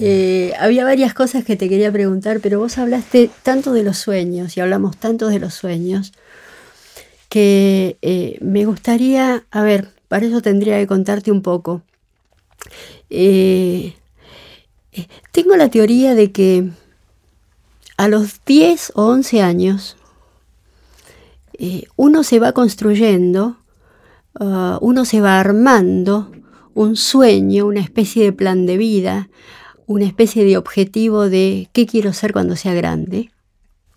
Eh, había varias cosas que te quería preguntar, pero vos hablaste tanto de los sueños y hablamos tanto de los sueños que eh, me gustaría, a ver, para eso tendría que contarte un poco. Eh, tengo la teoría de que a los 10 o 11 años uno se va construyendo, uh, uno se va armando un sueño, una especie de plan de vida, una especie de objetivo de qué quiero ser cuando sea grande,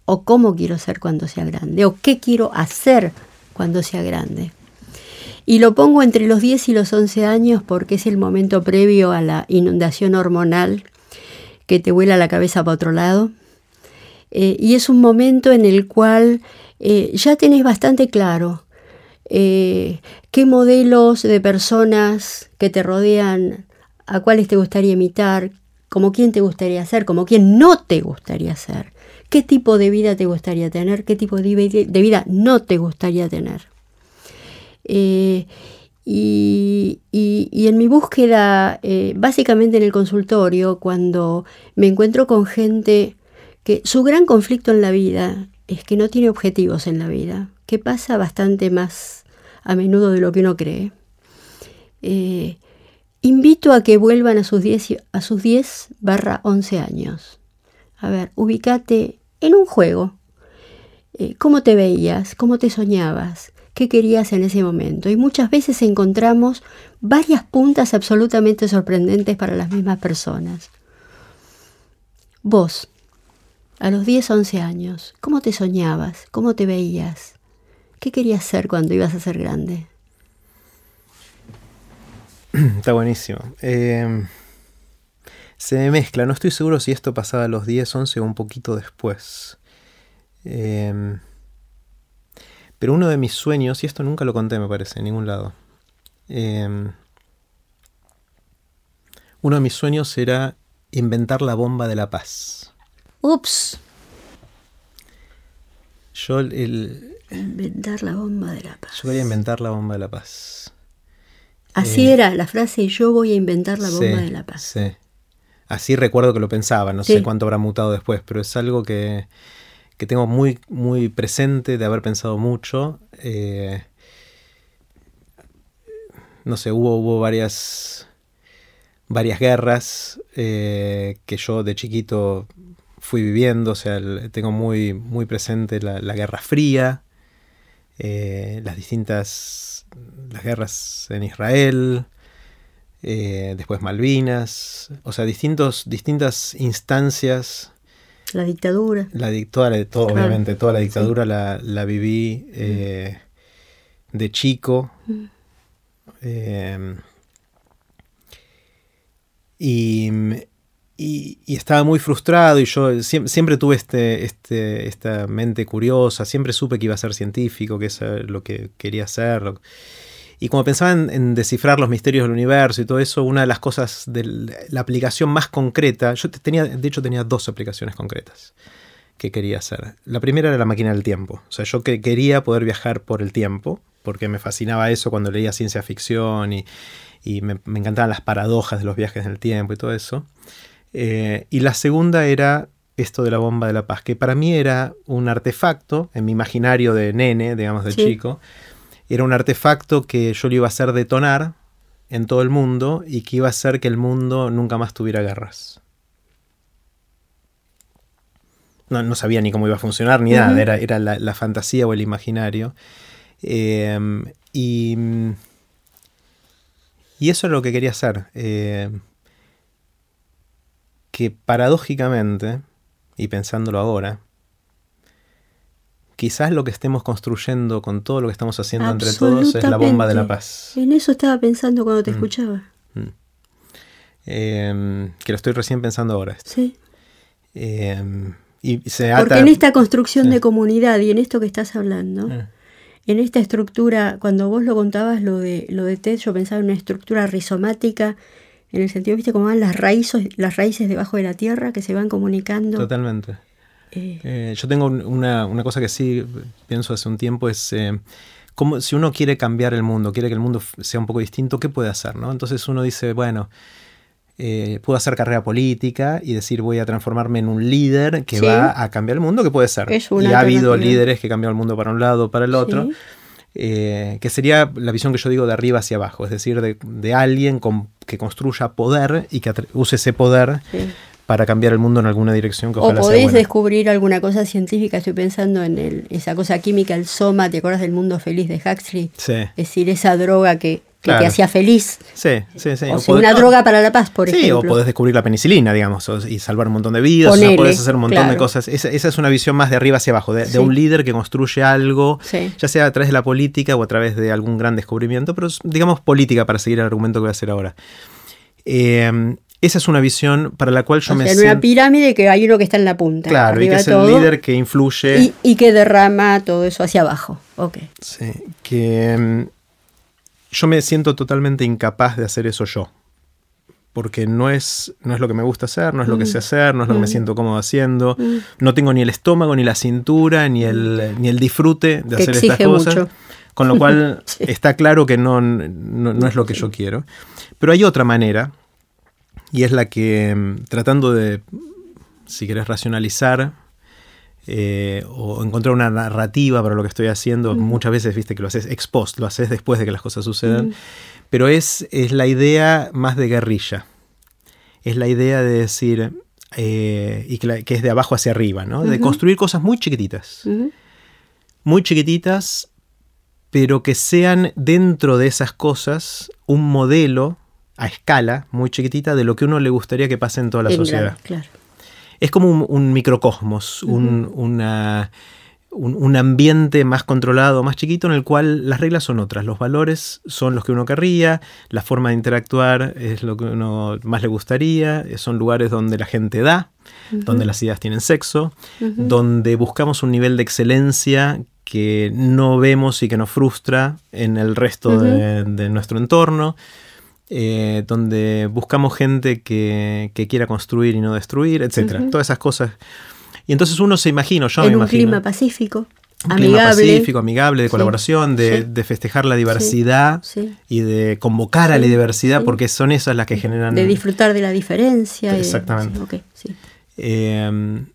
o cómo quiero ser cuando sea grande, o qué quiero hacer cuando sea grande. Y lo pongo entre los 10 y los 11 años porque es el momento previo a la inundación hormonal que te vuela la cabeza para otro lado. Eh, y es un momento en el cual eh, ya tenés bastante claro eh, qué modelos de personas que te rodean, a cuáles te gustaría imitar, como quién te gustaría ser, como quién no te gustaría ser, qué tipo de vida te gustaría tener, qué tipo de vida no te gustaría tener. Eh, y, en mi búsqueda, eh, básicamente en el consultorio, cuando me encuentro con gente que su gran conflicto en la vida es que no tiene objetivos en la vida, que pasa bastante más a menudo de lo que uno cree. Eh, invito a que vuelvan a sus 10, a sus 10 barra 11 años. A ver, ubícate en un juego. Eh, ¿Cómo te veías? ¿Cómo te soñabas? ¿Qué querías en ese momento? Y muchas veces encontramos varias puntas absolutamente sorprendentes para las mismas personas. Vos, a los 10, 11 años, ¿cómo te soñabas? ¿Cómo te veías? ¿Qué querías ser cuando ibas a ser grande? Está buenísimo. Eh, se mezcla, no estoy seguro si esto pasaba a los 10, 11 o un poquito después. Eh, pero uno de mis sueños, y esto nunca lo conté me parece, en ningún lado. Eh, uno de mis sueños era inventar la bomba de la paz. Ups. Yo el, Inventar la bomba de la paz. Yo quería inventar la bomba de la paz. Así eh, era la frase, yo voy a inventar la bomba de la paz. Sí. Así recuerdo que lo pensaba, no sé cuánto habrá mutado después, pero es algo que, que tengo muy, muy presente de haber pensado mucho. Eh, no sé, hubo, hubo varias, varias guerras eh, que yo de chiquito fui viviendo, o sea, tengo muy, muy presente la, la Guerra Fría, las distintas las guerras en Israel, eh, después Malvinas, o sea, distintos, distintas instancias. La dictadura. La, toda todo, Obviamente, toda la dictadura la, la, viví eh, de chico. Mm. y y, estaba muy frustrado y yo siempre, tuve este, este, esta mente curiosa, siempre supe que iba a ser científico, que es lo que quería hacer. Y como pensaba en, descifrar los misterios del universo y todo eso, una de las cosas de la aplicación más concreta, yo tenía, de hecho tenía dos aplicaciones concretas que quería hacer. La primera era la máquina del tiempo, o sea, yo que quería poder viajar por el tiempo, porque me fascinaba eso cuando leía ciencia ficción y, me, me encantaban las paradojas de los viajes en el tiempo y todo eso. Eh, y la segunda era esto de la bomba de la paz, que para mí era un artefacto, en mi imaginario de nene, digamos de chico, era un artefacto que yo le iba a hacer detonar en todo el mundo y que iba a hacer que el mundo nunca más tuviera guerras. No, sabía ni cómo iba a funcionar ni nada, era, era la, fantasía o el imaginario. Em, y, y, eso es lo que quería hacer. Eh, que paradójicamente, y pensándolo ahora, quizás lo que estemos construyendo con todo lo que estamos haciendo entre todos es la bomba de la paz. En eso estaba pensando cuando te mm. escuchaba. Mm. Em, que lo estoy recién pensando ahora. Sí. Em, y Porque en esta construcción de comunidad y en esto que estás hablando, mm. en esta estructura, cuando vos lo contabas lo de, lo de TED, yo pensaba en una estructura rizomática en el sentido, ¿viste cómo van las raíces, las raíces debajo de la tierra que se van comunicando? Totalmente. Eh, eh, yo tengo una, cosa que sí pienso hace un tiempo, es eh, como si uno quiere cambiar el mundo, quiere que el mundo sea un poco distinto, ¿qué puede hacer? ¿no? Entonces uno dice, bueno, eh, puedo hacer carrera política y decir voy a transformarme en un líder que va a cambiar el mundo, que puede ser. y ha habido líderes que cambian el mundo para un lado o para el otro. Eh, que sería la visión que yo digo de arriba hacia abajo, es decir, de, alguien que construya poder y que use ese poder para cambiar el mundo en alguna dirección que O podéis descubrir alguna cosa científica, estoy pensando en esa cosa química, el soma, ¿te acuerdas del mundo feliz de Huxley? Sí. Es decir, esa droga que que te hacía feliz. Sí, sí, sí. O, una droga para la paz, por ejemplo. Sí, o podés descubrir la penicilina, digamos, y salvar un montón de vidas, o podés hacer un montón de cosas. Esa, es una visión más de arriba hacia abajo, de, un líder que construye algo, ya sea a través de la política o a través de algún gran descubrimiento, pero digamos política para seguir el argumento que voy a hacer ahora. Eh, esa es una visión para la cual yo me siento... En una pirámide que hay uno que está en la punta. Claro, y que es el líder que influye... Y, que derrama todo eso hacia abajo. Ok. Sí, que mm, yo me siento totalmente incapaz de hacer eso yo. Porque no es, no es lo que me gusta hacer, no es lo que sé mm. hacer, no es lo que me mm. siento cómodo haciendo. Mm. No tengo ni el estómago, ni la cintura, ni el, ni el disfrute de hacer estas cosas. Con lo cual está claro que no, no, es lo que yo quiero. Pero hay otra manera, y es la que, tratando de, si querés, racionalizar eh, o encontrar una narrativa para lo que estoy haciendo. Muchas veces, viste, que lo haces ex post, lo haces después de que las cosas sucedan. Pero es, es, la idea más de guerrilla. Es la idea de decir, eh, y que, es de abajo hacia arriba, ¿no? De construir cosas muy chiquititas. Muy chiquititas, pero que sean dentro de esas cosas un modelo a escala muy chiquitita de lo que uno le gustaría que pase en toda la sociedad. claro es como un, microcosmos, un, un, ambiente más controlado, más chiquito, en el cual las reglas son otras. Los valores son los que uno querría, la forma de interactuar es lo que uno más le gustaría, son lugares donde la gente da, donde las ideas tienen sexo, donde buscamos un nivel de excelencia que no vemos y que nos frustra en el resto de nuestro entorno. Eh, donde buscamos gente que, quiera construir y no destruir, etcétera. Todas esas cosas. Y entonces uno se imagina, yo en me un clima pacífico. Un amigable. clima pacífico, amigable, de colaboración, de, festejar la diversidad y de convocar a la diversidad, porque son esas las que generan. De disfrutar de la diferencia. Exactamente. Em,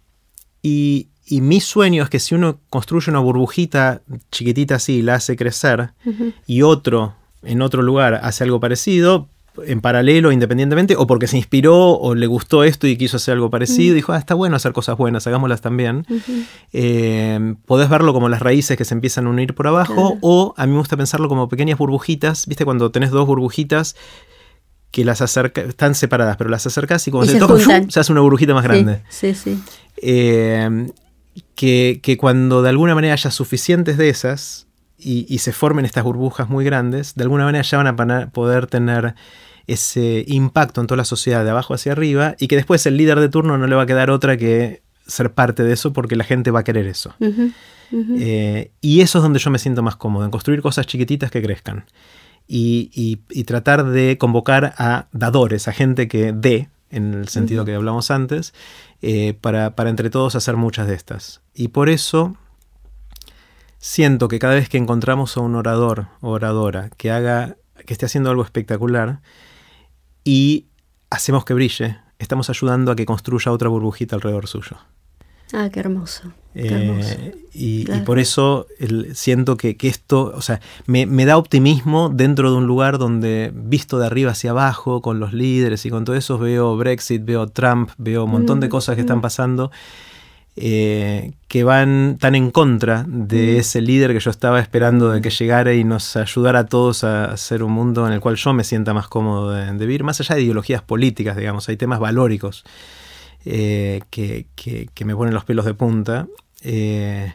y, mi sueño es que si uno construye una burbujita chiquitita así y la hace crecer, y otro en otro lugar hace algo parecido, en paralelo, independientemente, o porque se inspiró o le gustó esto y quiso hacer algo parecido, dijo, ah, está bueno hacer cosas buenas, hagámoslas también. Eh, podés verlo como las raíces que se empiezan a unir por abajo, o a mí me gusta pensarlo como pequeñas burbujitas, ¿viste? Cuando tenés dos burbujitas que las acercas, están separadas, pero las acercas y cuando se, tocan, se hace una burbujita más grande. Sí, sí. Eh, que, que cuando de alguna manera haya suficientes de esas, y, se formen estas burbujas muy grandes, de alguna manera ya van a poder tener ese impacto en toda la sociedad de abajo hacia arriba y que después el líder de turno no le va a quedar otra que ser parte de eso porque la gente va a querer eso. Eh, y eso es donde yo me siento más cómodo, en construir cosas chiquititas que crezcan. Y, tratar de convocar a dadores, a gente que dé, en el sentido que hablamos antes, eh, para, para entre todos hacer muchas de estas. Y por eso siento que cada vez que encontramos a un orador o oradora que haga, que esté haciendo algo espectacular y hacemos que brille, estamos ayudando a que construya otra burbujita alrededor suyo. Ah, qué hermoso. Eh, y, por eso siento que, esto, o sea, me, da optimismo dentro de un lugar donde, visto de arriba hacia abajo, con los líderes y con todo eso, veo Brexit, veo Trump, veo un montón de mm, cosas que están mm. pasando eh, que van tan en contra de mm. ese líder que yo estaba esperando de que llegara y nos ayudara a todos a hacer un mundo en el cual yo me sienta más cómodo de, vivir, más allá de ideologías políticas, digamos, hay temas valóricos eh, que, que, me ponen los pelos de punta. Eh,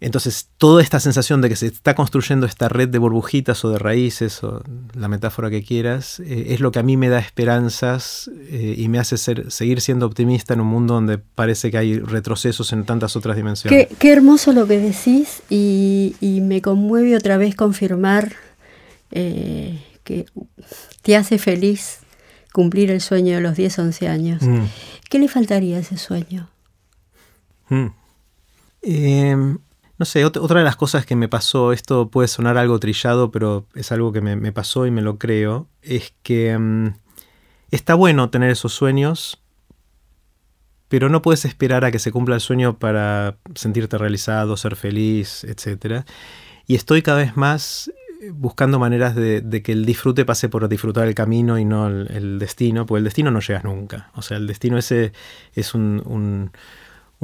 entonces, toda esta sensación de que se está construyendo esta red de burbujitas o de raíces, o la metáfora que quieras, eh, es lo que a mí me da esperanzas eh, y me hace ser, seguir siendo optimista en un mundo donde parece que hay retrocesos en tantas otras dimensiones. Qué, hermoso lo que decís y, me conmueve otra vez confirmar eh, que te hace feliz cumplir el sueño de los 10, 11 años. Mm. ¿Qué le faltaría a ese sueño? Mm. No sé, otra de las cosas que me pasó, esto puede sonar algo trillado, pero es algo que me, pasó y me lo creo, es que mm, está bueno tener esos sueños, pero no puedes esperar a que se cumpla el sueño para sentirte realizado, ser feliz, etc. Y estoy cada vez más buscando maneras de, que el disfrute pase por disfrutar el camino y no el, destino, porque el destino no llegas nunca. O sea, el destino ese es un,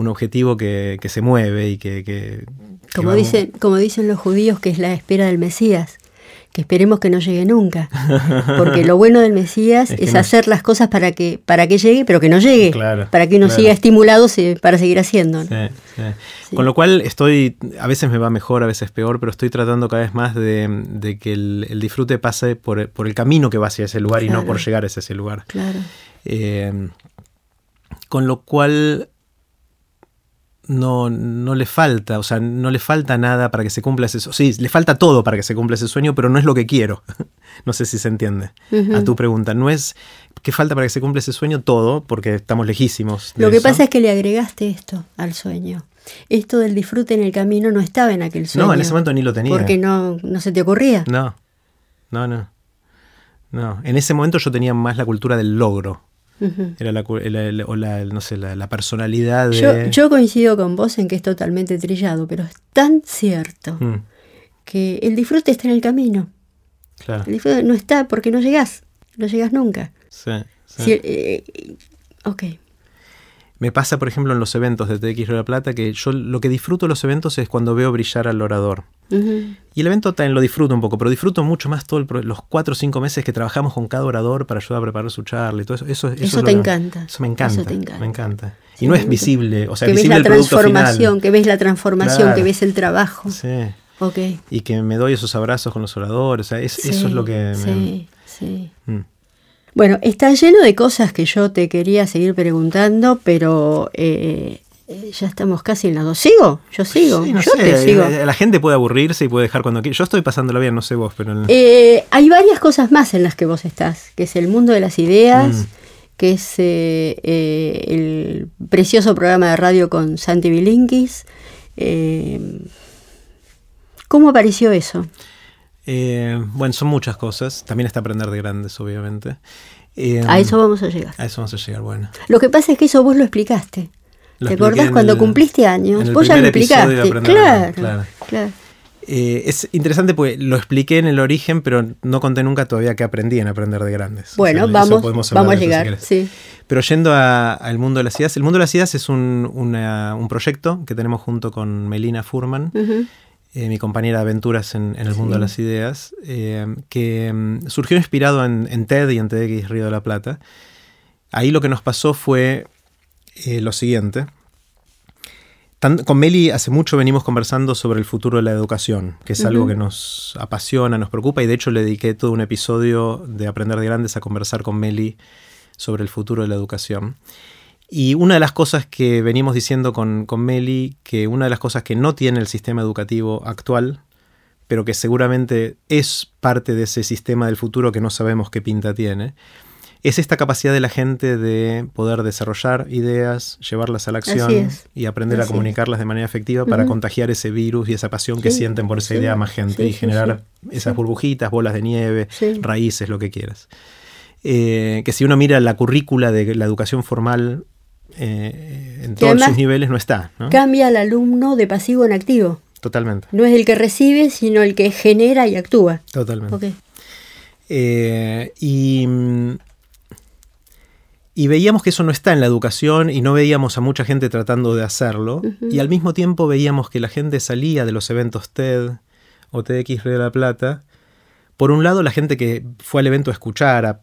objetivo que, se mueve y que... como, dicen, como dicen los judíos, que es la espera del Mesías que esperemos que no llegue nunca. Porque lo bueno del Mesías es, hacer las cosas para que, para que llegue, pero que no llegue. para que uno siga estimulado para seguir haciendo. Con lo cual estoy, a veces me va mejor, a veces peor, pero estoy tratando cada vez más de, que el, disfrute pase por, el camino que va hacia ese lugar y no por llegar a ese lugar. Claro. Eh, con lo cual no, no le falta, o sea, no le falta nada para que se cumpla ese sueño. Sí, le falta todo para que se cumpla ese sueño, pero no es lo que quiero. no sé si se entiende a tu pregunta. No es que falta para que se cumpla ese sueño todo, porque estamos lejísimos. lo que pasa es que le agregaste esto al sueño. Esto del disfrute en el camino no estaba en aquel sueño. No, en ese momento ni lo tenía. Porque no, no se te ocurría. No, no, no. No, en ese momento yo tenía más la cultura del logro. Era la, o la, no sé, la, personalidad de... Yo, coincido con vos en que es totalmente trillado, pero es tan cierto mm. que el disfrute está en el camino. Claro. El disfrute no está porque no llegás, no llegas nunca. Sí, sí. Eh, ok. Me pasa, por ejemplo, en los eventos de TX Río de la Plata, que yo lo que disfruto de los eventos es cuando veo brillar al orador. Y el evento también lo disfruto un poco, pero disfruto mucho más todos los cuatro o cinco meses que trabajamos con cada orador para ayudar a preparar su charla y todo eso. Eso, eso, te encanta. Eso me encanta. Me encanta. y no es visible, o sea, que ves la transformación, que ves la transformación, que ves el trabajo. Sí. Okay. Y que me doy esos abrazos con los oradores. eso es lo que. Sí, sí. Mm. Bueno, está lleno de cosas que yo te quería seguir preguntando, pero eh, eh, ya estamos casi en las dos. ¿Sigo? Yo sigo. yo te sigo. Eh, la gente puede aburrirse y puede dejar cuando quiera. Yo estoy pasándolo bien, no sé vos, pero... hay varias cosas más en las que vos estás, que es el mundo de las ideas, mm. que es el precioso programa de radio con Santi Bilinkis. ¿Cómo apareció eso? Eh, bueno, son muchas cosas. También está aprender de grandes, obviamente. Eh, a eso vamos a llegar. A eso vamos a llegar, bueno. Lo que pasa es que eso vos lo explicaste. ¿Te acordás cuando cumpliste años? Vos ya lo explicaste. Claro, claro. claro. Eh, es interesante porque lo expliqué en el origen, pero no conté nunca todavía que aprendí en aprender de grandes. Bueno, vamos, vamos a llegar. sí. Pero yendo al mundo de las ideas, el mundo de las ideas es un, un proyecto que tenemos junto con Melina Furman. Eh, mi compañera de aventuras en, el mundo de las ideas, eh, que mm, surgió inspirado en, TED y en TEDx Río de la Plata. Ahí lo que nos pasó fue eh, lo siguiente. con Meli hace mucho venimos conversando sobre el futuro de la educación, que es algo que nos apasiona, nos preocupa, y de hecho le dediqué todo un episodio de Aprender de Grandes a conversar con Meli sobre el futuro de la educación. Y una de las cosas que venimos diciendo con, con Meli, que una de las cosas que no tiene el sistema educativo actual, pero que seguramente es parte de ese sistema del futuro que no sabemos qué pinta tiene, es esta capacidad de la gente de poder desarrollar ideas, llevarlas a la acción y aprender a comunicarlas de manera efectiva para contagiar ese virus y esa pasión que sienten por esa idea a más gente y generar esas burbujitas, bolas de nieve, raíces, lo que quieras. Eh, que si uno mira la currícula de la educación formal eh, en todos sus niveles no está. Cambia al alumno de pasivo en activo. Totalmente. No es el que recibe, sino el que genera y actúa. Totalmente. Eh, y, y, veíamos que eso no está en la educación y no veíamos a mucha gente tratando de hacerlo. Y al mismo tiempo veíamos que la gente salía de los eventos TED o TEDx Río de la Plata por un lado, la gente que fue al evento a escuchar, a,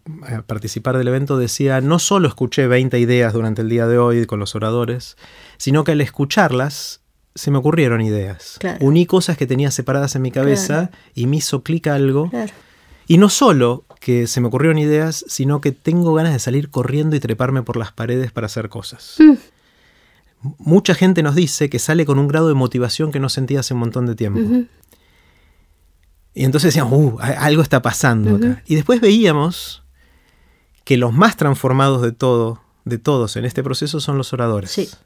participar del evento, decía, no solo escuché 20 ideas durante el día de hoy con los oradores, sino que al escucharlas se me ocurrieron ideas. Uní cosas que tenía separadas en mi cabeza y me hizo clic algo. Y no solo que se me ocurrieron ideas, sino que tengo ganas de salir corriendo y treparme por las paredes para hacer cosas. Mm. Mucha gente nos dice que sale con un grado de motivación que no sentía hace un montón de tiempo. Y entonces decíamos, uh, algo está pasando acá. Y después veíamos que los más transformados de todo, de todos en este proceso son los oradores.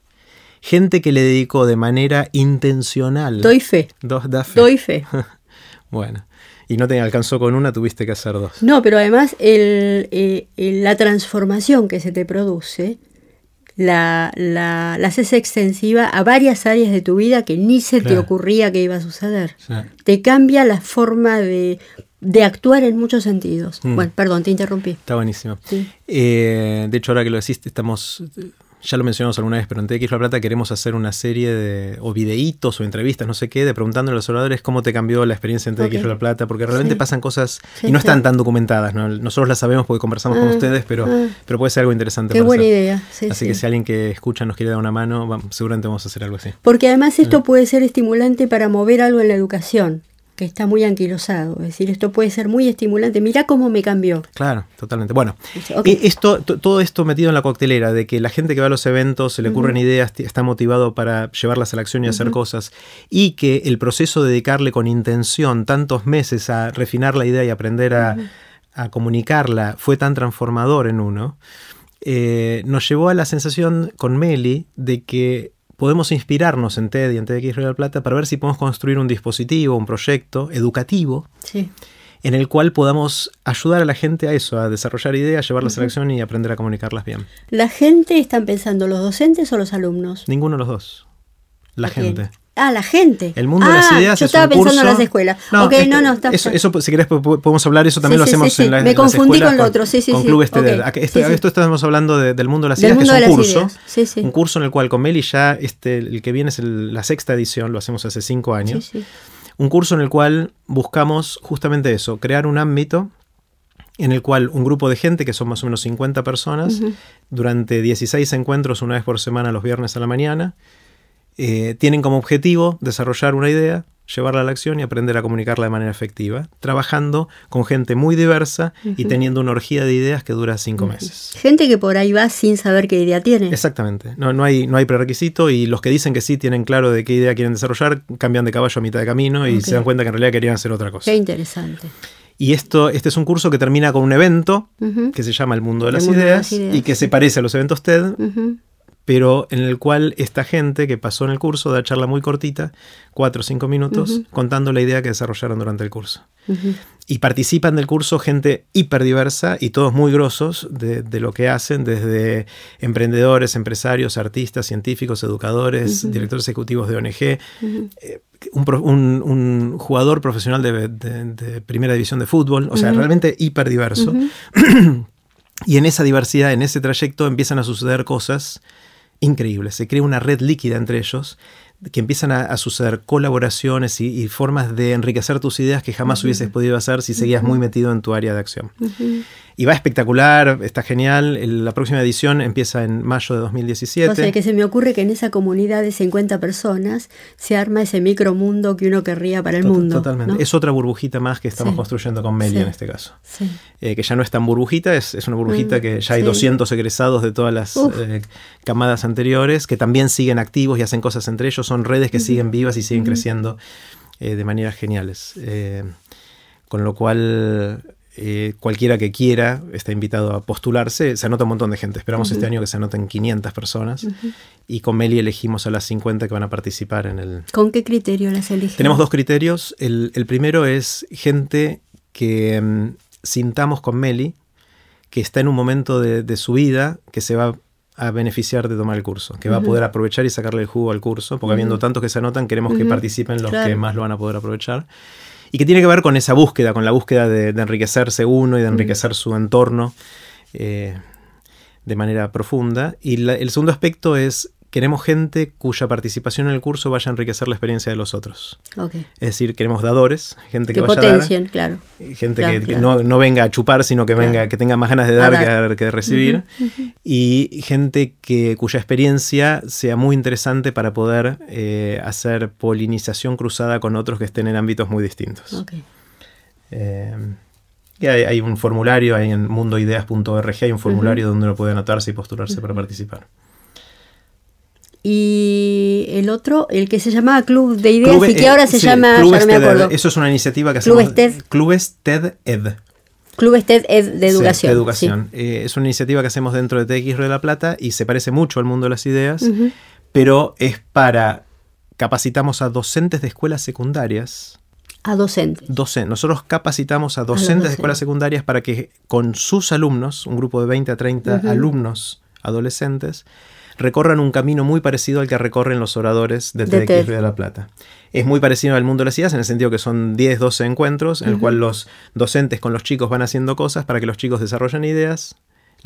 Gente que le dedicó de manera intencional. Doy fe. Dos, Doy fe. bueno. y no te alcanzó con una, tuviste que hacer dos. No, pero además el, eh, la transformación que se te produce la, la, la, haces extensiva a varias áreas de tu vida que ni se te ocurría que iba a suceder. Te cambia la forma de, de actuar en muchos sentidos. Mm. Bueno, perdón, te interrumpí. Está buenísimo. Eh, de hecho, ahora que lo decís, estamos ya lo mencionamos alguna vez, pero en TX La Plata queremos hacer una serie de, o videitos o entrevistas, no sé qué, de preguntando a los oradores cómo te cambió la experiencia en TX La Plata, porque realmente pasan cosas y no están tan documentadas, Nosotros las sabemos porque conversamos con ah, ustedes, pero, ah. pero puede ser algo interesante. Qué buena idea. así que si alguien que escucha nos quiere dar una mano, seguramente vamos a hacer algo así. Porque además esto puede ser estimulante para mover algo en la educación que está muy anquilosado. Es decir, esto puede ser muy estimulante. Mira cómo me cambió. Claro, totalmente. Bueno, esto, todo esto metido en la coctelera, de que la gente que va a los eventos se le ocurren ideas, está motivado para llevarlas a la acción y hacer cosas, y que el proceso de dedicarle con intención tantos meses a refinar la idea y aprender a, comunicarla fue tan transformador en uno, eh, nos llevó a la sensación con Meli de que podemos inspirarnos en TED y en TEDx Real Plata para ver si podemos construir un dispositivo, un proyecto educativo en el cual podamos ayudar a la gente a eso, a desarrollar ideas, llevarlas a la acción y aprender a comunicarlas bien. ¿La gente están pensando los docentes o los alumnos? Ninguno de los dos. La gente. Ah, la gente. El mundo de las ah, ideas. Yo estaba pensando en las escuelas. No, ok, no, no, está eso, eso, si querés, podemos hablar, eso también lo hacemos en, la, Me confundí con lo otro, sí, sí. Con Clubes okay. esto, esto, estamos hablando del mundo de las ideas, que es un curso. Un curso en el cual con Meli ya, este, el que viene es la sexta edición, lo hacemos hace cinco años. Un curso en el cual buscamos justamente eso, crear un ámbito en el cual un grupo de gente, que son más o menos 50 personas, durante 16 encuentros una vez por semana los viernes a la mañana, eh, tienen como objetivo desarrollar una idea, llevarla a la acción y aprender a comunicarla de manera efectiva, trabajando con gente muy diversa y teniendo una orgía de ideas que dura cinco meses. Gente que por ahí va sin saber qué idea tiene. Exactamente, no, no, hay, no hay prerequisito y los que dicen que sí tienen claro de qué idea quieren desarrollar, cambian de caballo a mitad de camino y se dan cuenta que en realidad querían hacer otra cosa. Qué interesante. Y esto, este es un curso que termina con un evento que se llama El Mundo de, las, ideas, y que se parece a los eventos TED, pero en el cual esta gente que pasó en el curso da charla muy cortita, cuatro o cinco minutos, contando la idea que desarrollaron durante el curso. Y participan del curso gente hiperdiversa y todos muy grosos de, lo que hacen, desde emprendedores, empresarios, artistas, científicos, educadores, directores ejecutivos de ONG, eh, un, jugador profesional de, primera división de fútbol, o sea, realmente hiperdiverso. y en esa diversidad, en ese trayecto, empiezan a suceder cosas increíble. Se crea una red líquida entre ellos que empiezan a, suceder colaboraciones y, formas de enriquecer tus ideas que jamás hubieses podido hacer si seguías muy metido en tu área de acción. Y va espectacular, está genial. la próxima edición empieza en mayo de 2017. O sea, que se me ocurre que en esa comunidad de 50 personas se arma ese micromundo que uno querría para el mundo. Totalmente. Es otra burbujita más que estamos construyendo con Meli en este caso. Eh, que ya no es tan burbujita, es, una burbujita mm, que ya hay 200 egresados de todas las eh, camadas anteriores que también siguen activos y hacen cosas entre ellos. Son redes que siguen vivas y siguen creciendo eh, de maneras geniales. con lo cual eh, cualquiera que quiera está invitado a postularse. Se anota un montón de gente. Esperamos este año que se anoten 500 personas. Y con Meli elegimos a las 50 que van a participar en el... ¿Con qué criterio las elegimos? Tenemos dos criterios. El, primero es gente que mm, sintamos con Meli que está en un momento de, su vida que se va a beneficiar de tomar el curso, que va a poder aprovechar y sacarle el jugo al curso, porque habiendo tantos que se anotan, queremos que participen los que más lo van a poder aprovechar y que tiene que ver con esa búsqueda, con la búsqueda de, enriquecerse uno y de enriquecer su entorno eh, de manera profunda. Y el segundo aspecto es queremos gente cuya participación en el curso vaya a enriquecer la experiencia de los otros. Es decir, queremos dadores, gente que, vaya a dar, claro. Gente que, No, venga a chupar, sino que venga, que tenga más ganas de dar, Que, de recibir. Y gente que, cuya experiencia sea muy interesante para poder eh, hacer polinización cruzada con otros que estén en ámbitos muy distintos. Eh, y hay, un formulario, hay en mundoideas.org, hay un formulario donde uno puede anotarse y postularse para participar y el otro, el que se llamaba Club de Ideas y que ahora se llama, ya no me acuerdo. Eso es una iniciativa que hacemos. TED. Clubes TED Ed. Clubes TED Ed de educación. de educación. Eh, es una iniciativa que hacemos dentro de TX de la Plata y se parece mucho al mundo de las ideas, pero es para capacitamos a docentes de escuelas secundarias A docentes. Docentes. Nosotros capacitamos a docentes, docentes. de escuelas secundarias para que con sus alumnos, un grupo de 20 a 30 Ujú. alumnos adolescentes, recorran un camino muy parecido al que recorren los oradores De TEDx TED. de La Plata. Es muy parecido al mundo de las ideas en el sentido que son 10, 12 encuentros en el cual los docentes con los chicos van haciendo cosas para que los chicos desarrollen ideas,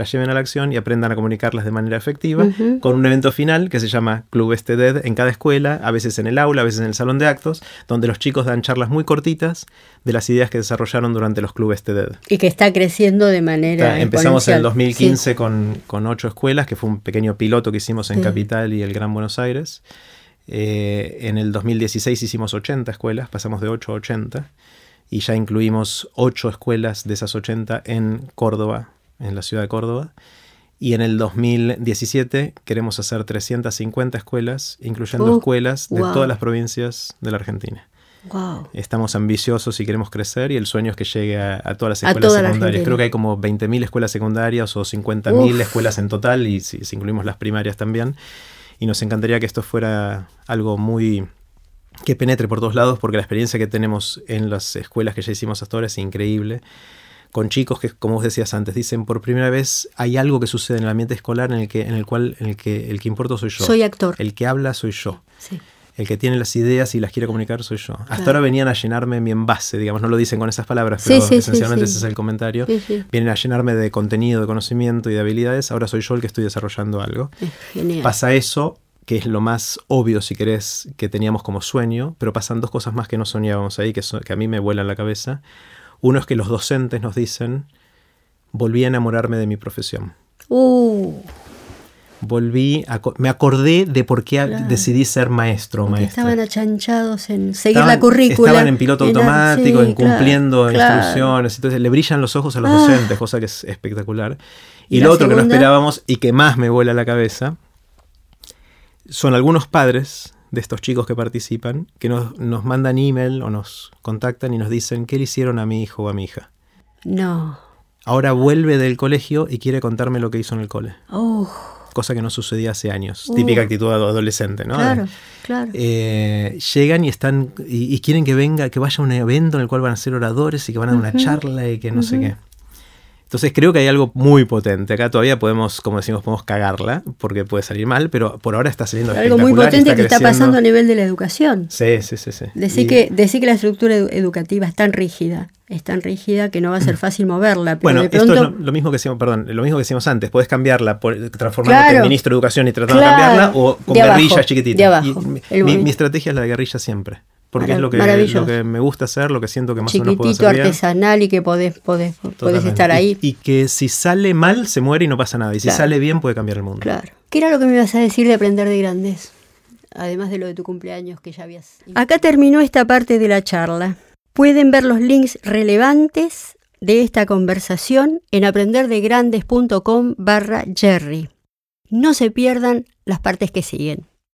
las lleven a la acción y aprendan a comunicarlas de manera efectiva, con un evento final que se llama Club Este Dead en cada escuela, a veces en el aula, a veces en el salón de actos, donde los chicos dan charlas muy cortitas de las ideas que desarrollaron durante los Club Este Dead. Y que está creciendo de manera. Empezamos en el exponencial. 2015 con, con ocho escuelas, que fue un pequeño piloto que hicimos en Sí. Capital y el Gran Buenos Aires. Eh, en el 2016 hicimos 80 escuelas, pasamos de 8 a 80, y ya incluimos 8 escuelas de esas 80 en Córdoba, en la ciudad de Córdoba. Y en el 2017 queremos hacer 350 escuelas, incluyendo Uh, escuelas de wow. todas las provincias de la Argentina. Wow. Estamos ambiciosos y queremos crecer y el sueño es que llegue a, a todas las escuelas toda secundarias. Creo que hay como 20.000 escuelas secundarias o 50.000 Uf. escuelas en total y si, si incluimos las primarias también. Y nos encantaría que esto fuera algo muy que penetre por todos lados porque la experiencia que tenemos en las escuelas que ya hicimos hasta ahora es increíble. Con chicos que, como vos decías antes, dicen por primera vez hay algo que sucede en el ambiente escolar en el que, en el cual en el que el que importa soy yo. Soy actor. El que habla soy yo. Sí. El que tiene las ideas y las quiere comunicar soy yo. Hasta Claro. ahora venían a llenarme mi envase, digamos, no lo dicen con esas palabras, pero sí, sí, esencialmente ese es el comentario. Vienen a llenarme de contenido, de conocimiento y de habilidades. Ahora soy yo el que estoy desarrollando algo. Es genial. Pasa eso, que es lo más obvio, si querés, que teníamos como sueño, pero pasan dos cosas más que no soñábamos ahí, que, que a mí me vuelan la cabeza. Uno es que los docentes nos dicen, volví a enamorarme de mi profesión. Uh, Volví, a, me acordé de por qué Claro. decidí ser maestro o porque maestra. estaban achanchados en seguir Estaban- la currícula. Estaban en piloto en- automático, sí, en cumpliendo claro. instrucciones. Entonces le brillan los ojos a los Ah. docentes, cosa que es espectacular. Y, ¿Y lo otro que no esperábamos y que más me vuela la cabeza son algunos padres de estos chicos que participan que nos, nos mandan email o nos contactan y nos dicen qué le hicieron a mi hijo o a mi hija. No. Ahora vuelve del colegio y quiere contarme lo que hizo en el cole. Uh, Cosa que no sucedía hace años. Uh. Típica actitud de adolescente, ¿no? claro, claro. Eh, llegan y están y, y quieren que venga, que vaya a un evento en el cual van a ser oradores y que van a dar una charla y que no sé qué. Entonces creo que hay algo muy potente. Acá todavía podemos, como decimos, podemos cagarla, porque puede salir mal, pero por ahora está saliendo Algo muy potente que está pasando a nivel de la educación. Sí, sí, sí. sí. Decir Y- que, decir que la estructura edu- educativa es tan rígida, es tan rígida que no va a ser fácil moverla. Pero Bueno, de esto es lo, lo mismo que decíamos, perdón, lo mismo que decíamos antes. Puedes cambiarla, por, transformándote Claro. en ministro de educación y tratando Claro. de cambiarla, o con guerrilla chiquitita. de abajo, Y mi, mi estrategia es la de guerrilla siempre. Porque es lo que, maravilloso. lo que me gusta hacer, lo que siento que más o menos puedo chiquitito, hacer bien. artesanal y que podés, podés, podés Totalmente. estar ahí. Y, y que si sale mal, se muere y no pasa nada. Y si Claro. sale bien, puede cambiar el mundo. Claro. ¿Qué era lo que me ibas a decir de aprender de grandes? Además de lo de tu cumpleaños que ya habías... Acá terminó esta parte de la charla. Pueden ver los links relevantes de esta conversación en aprenderdegrandes.com barra Jerry. No se pierdan las partes que siguen.